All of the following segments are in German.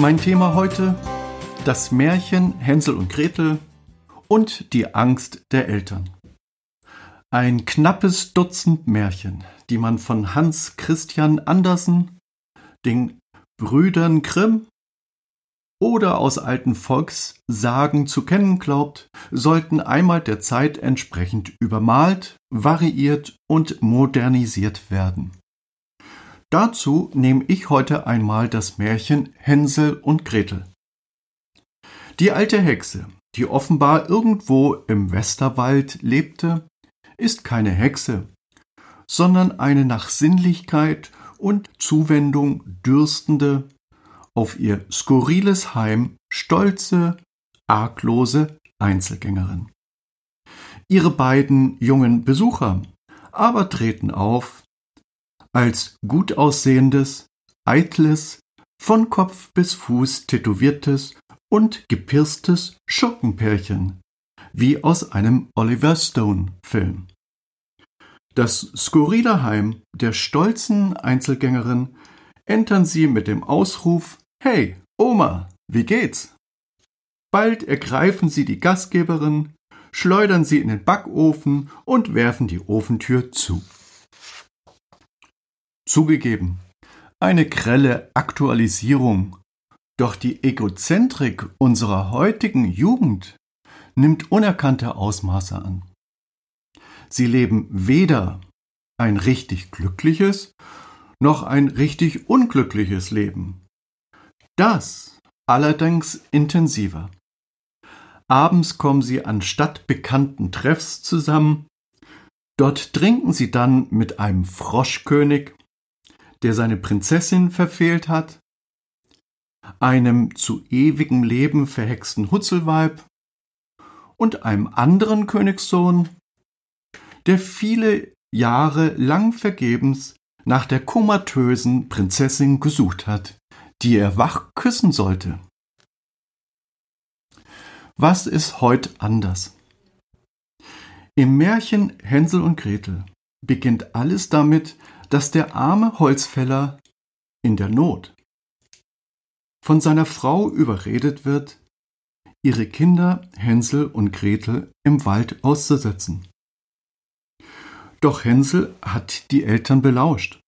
Mein Thema heute das Märchen Hänsel und Gretel und die Angst der Eltern. Ein knappes Dutzend Märchen, die man von Hans Christian Andersen, den Brüdern Grimm oder aus alten Volkssagen zu kennen glaubt, sollten einmal der Zeit entsprechend übermalt, variiert und modernisiert werden. Dazu nehme ich heute einmal das Märchen Hänsel und Gretel. Die alte Hexe, die offenbar irgendwo im Westerwald lebte, ist keine Hexe, sondern eine nach Sinnlichkeit und Zuwendung dürstende, auf ihr skurriles Heim stolze, arglose Einzelgängerin. Ihre beiden jungen Besucher aber treten auf, als gut aussehendes, eitles, von Kopf bis Fuß tätowiertes und gepirstes Schurkenpärchen, wie aus einem Oliver Stone-Film. Das skurrile Heim der stolzen Einzelgängerin entern sie mit dem Ausruf Hey, Oma, wie geht's? Bald ergreifen sie die Gastgeberin, schleudern sie in den Backofen und werfen die Ofentür zu. Zugegeben, eine grelle Aktualisierung. Doch die Egozentrik unserer heutigen Jugend nimmt unerkannte Ausmaße an. Sie leben weder ein richtig glückliches noch ein richtig unglückliches Leben. Das allerdings intensiver. Abends kommen sie an stadtbekannten Treffs zusammen. Dort trinken sie dann mit einem Froschkönig der seine Prinzessin verfehlt hat, einem zu ewigem Leben verhexten Hutzelweib und einem anderen Königssohn, der viele Jahre lang vergebens nach der komatösen Prinzessin gesucht hat, die er wach küssen sollte. Was ist heute anders? Im Märchen Hänsel und Gretel beginnt alles damit, dass der arme Holzfäller in der Not von seiner Frau überredet wird, ihre Kinder Hänsel und Gretel im Wald auszusetzen. Doch Hänsel hat die Eltern belauscht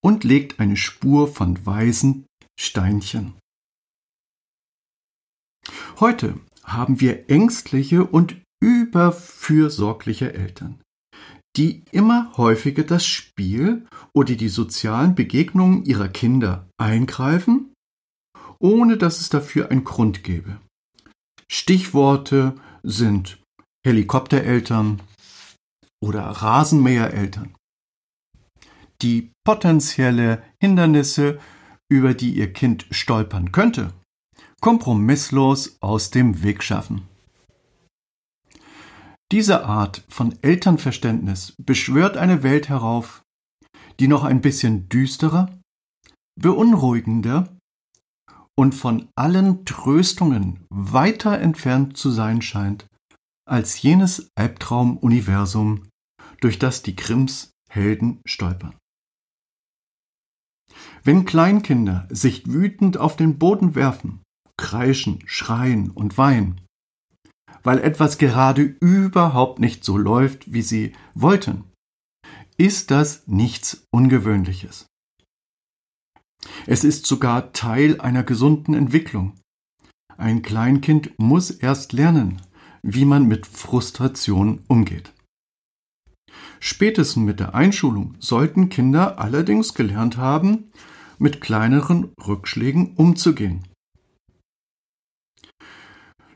und legt eine Spur von weißen Steinchen. Heute haben wir ängstliche und überfürsorgliche Eltern, die immer häufiger das Spiel oder die sozialen Begegnungen ihrer Kinder eingreifen, ohne dass es dafür einen Grund gäbe. Stichworte sind Helikoptereltern oder Rasenmähereltern, die potenzielle Hindernisse, über die ihr Kind stolpern könnte, kompromisslos aus dem Weg schaffen. Diese Art von Elternverständnis beschwört eine Welt herauf, die noch ein bisschen düsterer, beunruhigender und von allen Tröstungen weiter entfernt zu sein scheint als jenes Albtraum-Universum, durch das die Grimms Helden stolpern. Wenn Kleinkinder sich wütend auf den Boden werfen, kreischen, schreien und weinen, weil etwas gerade überhaupt nicht so läuft, wie sie wollten, ist das nichts Ungewöhnliches. Es ist sogar Teil einer gesunden Entwicklung. Ein Kleinkind muss erst lernen, wie man mit Frustration umgeht. Spätestens mit der Einschulung sollten Kinder allerdings gelernt haben, mit kleineren Rückschlägen umzugehen.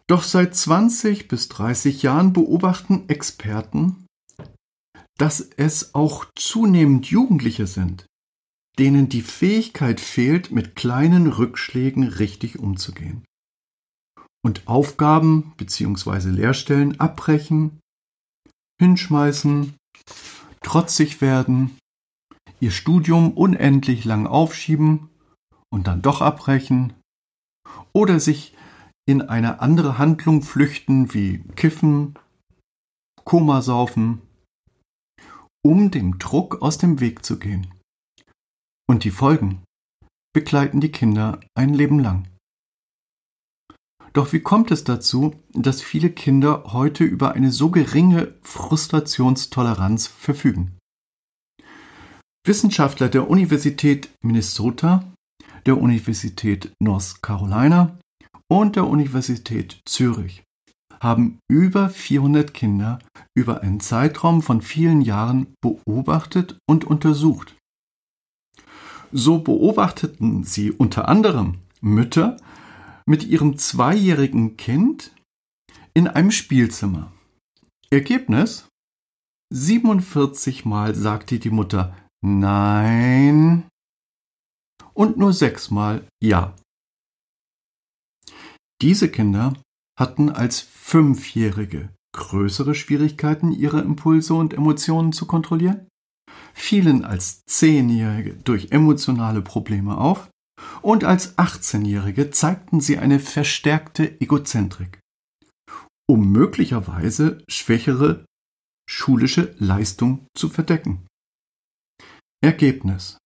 Doch seit 20 bis 30 Jahren beobachten Experten, dass es auch zunehmend Jugendliche sind, denen die Fähigkeit fehlt, mit kleinen Rückschlägen richtig umzugehen. Und Aufgaben bzw. Lehrstellen abbrechen, hinschmeißen, trotzig werden, ihr Studium unendlich lang aufschieben und dann doch abbrechen oder sich in eine andere Handlung flüchten wie Kiffen, Komasaufen, um dem Druck aus dem Weg zu gehen. Und die Folgen begleiten die Kinder ein Leben lang. Doch wie kommt es dazu, dass viele Kinder heute über eine so geringe Frustrationstoleranz verfügen? Wissenschaftler der Universität Minnesota, der Universität North Carolina und der Universität Zürich haben über 400 Kinder über einen Zeitraum von vielen Jahren beobachtet und untersucht. So beobachteten sie unter anderem Mütter mit ihrem zweijährigen Kind in einem Spielzimmer. Ergebnis? 47 Mal sagte die Mutter Nein und nur sechsmal Ja. Diese Kinder hatten als Fünfjährige größere Schwierigkeiten, ihre Impulse und Emotionen zu kontrollieren, fielen als Zehnjährige durch emotionale Probleme auf und als 18-Jährige zeigten sie eine verstärkte Egozentrik, um möglicherweise schwächere schulische Leistung zu verdecken. Ergebnis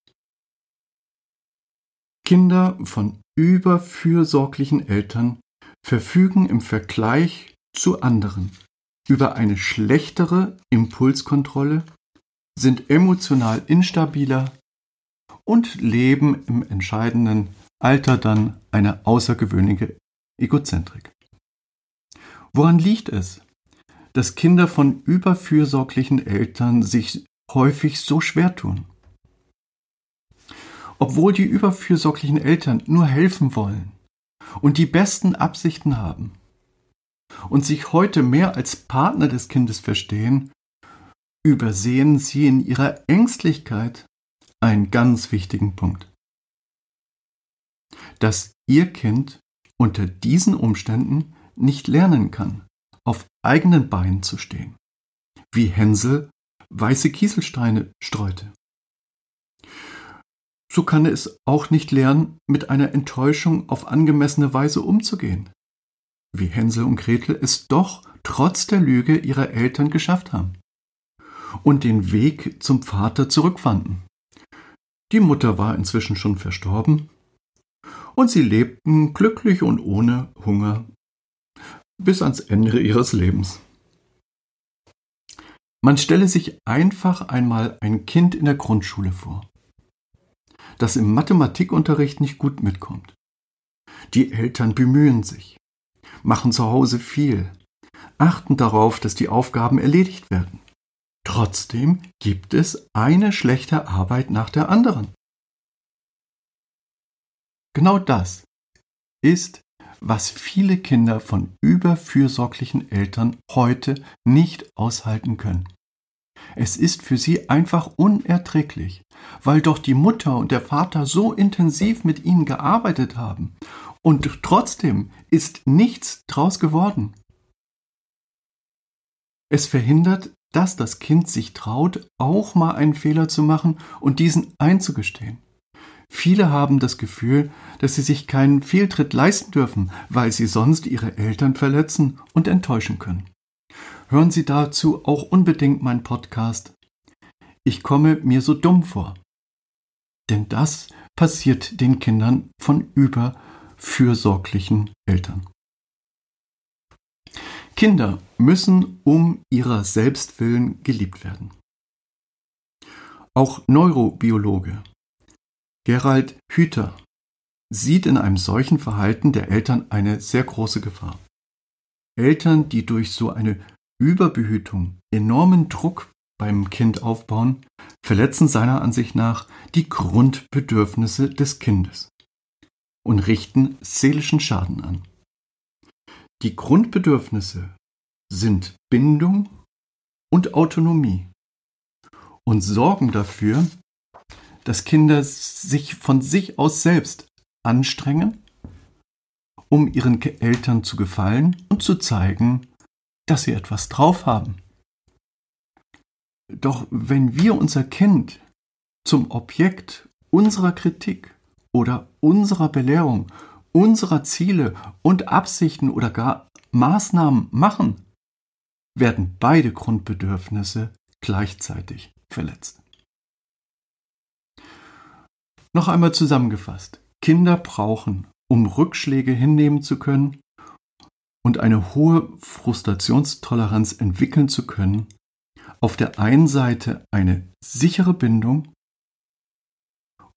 Kinder von überfürsorglichen Eltern verfügen im Vergleich zu anderen über eine schlechtere Impulskontrolle, sind emotional instabiler und leben im entscheidenden Alter dann eine außergewöhnliche Egozentrik. Woran liegt es, dass Kinder von überfürsorglichen Eltern sich häufig so schwer tun? Obwohl die überfürsorglichen Eltern nur helfen wollen und die besten Absichten haben und sich heute mehr als Partner des Kindes verstehen, übersehen sie in ihrer Ängstlichkeit einen ganz wichtigen Punkt. Dass ihr Kind unter diesen Umständen nicht lernen kann, auf eigenen Beinen zu stehen, wie Hänsel weiße Kieselsteine streute. So kann es auch nicht lernen, mit einer Enttäuschung auf angemessene Weise umzugehen, wie Hänsel und Gretel es doch trotz der Lüge ihrer Eltern geschafft haben und den Weg zum Vater zurückfanden. Die Mutter war inzwischen schon verstorben und sie lebten glücklich und ohne Hunger bis ans Ende ihres Lebens. Man stelle sich einfach einmal ein Kind in der Grundschule vor, das im Mathematikunterricht nicht gut mitkommt. Die Eltern bemühen sich, machen zu Hause viel, achten darauf, dass die Aufgaben erledigt werden. Trotzdem gibt es eine schlechte Arbeit nach der anderen. Genau das ist, was viele Kinder von überfürsorglichen Eltern heute nicht aushalten können. Es ist für sie einfach unerträglich, weil doch die Mutter und der Vater so intensiv mit ihnen gearbeitet haben und trotzdem ist nichts draus geworden. Es verhindert dass das Kind sich traut, auch mal einen Fehler zu machen und diesen einzugestehen. Viele haben das Gefühl, dass sie sich keinen Fehltritt leisten dürfen, weil sie sonst ihre Eltern verletzen und enttäuschen können. Hören Sie dazu auch unbedingt meinen Podcast. Ich komme mir so dumm vor. Denn das passiert den Kindern von überfürsorglichen Eltern. Kinder müssen um ihrer selbst willen geliebt werden. Auch Neurobiologe Gerald Hüther sieht in einem solchen Verhalten der Eltern eine sehr große Gefahr. Eltern, die durch so eine Überbehütung enormen Druck beim Kind aufbauen, verletzen seiner Ansicht nach die Grundbedürfnisse des Kindes und richten seelischen Schaden an. Die Grundbedürfnisse sind Bindung und Autonomie. und sorgen dafür, dass Kinder sich von sich aus selbst anstrengen, um ihren Eltern zu gefallen und zu zeigen, dass sie etwas drauf haben. Doch wenn wir unser Kind zum Objekt unserer Kritik oder unserer Belehrung, unserer Ziele und Absichten oder gar Maßnahmen machen, werden beide Grundbedürfnisse gleichzeitig verletzt. Noch einmal zusammengefasst. Kinder brauchen, um Rückschläge hinnehmen zu können und eine hohe Frustrationstoleranz entwickeln zu können, auf der einen Seite eine sichere Bindung,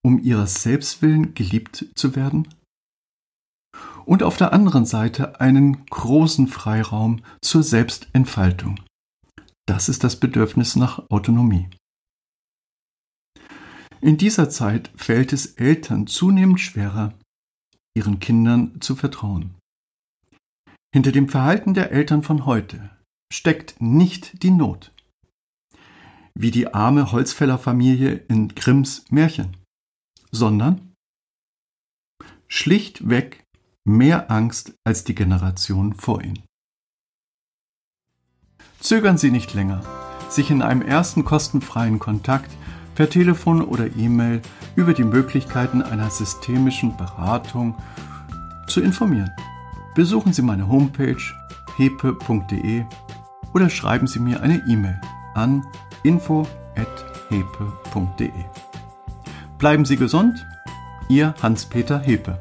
um ihres Selbstwillen geliebt zu werden, und auf der anderen Seite einen großen Freiraum zur Selbstentfaltung. Das ist das Bedürfnis nach Autonomie. In dieser Zeit fällt es Eltern zunehmend schwerer, ihren Kindern zu vertrauen. Hinter dem Verhalten der Eltern von heute steckt nicht die Not, wie die arme Holzfällerfamilie in Grimms Märchen, sondern schlichtweg mehr Angst als die Generation vor ihnen. Zögern Sie nicht länger, sich in einem ersten kostenfreien Kontakt per Telefon oder E-Mail über die Möglichkeiten einer systemischen Beratung zu informieren. Besuchen Sie meine Homepage hepe.de oder schreiben Sie mir eine E-Mail an info@hepe.de. Bleiben Sie gesund, Ihr Hans-Peter Hepe.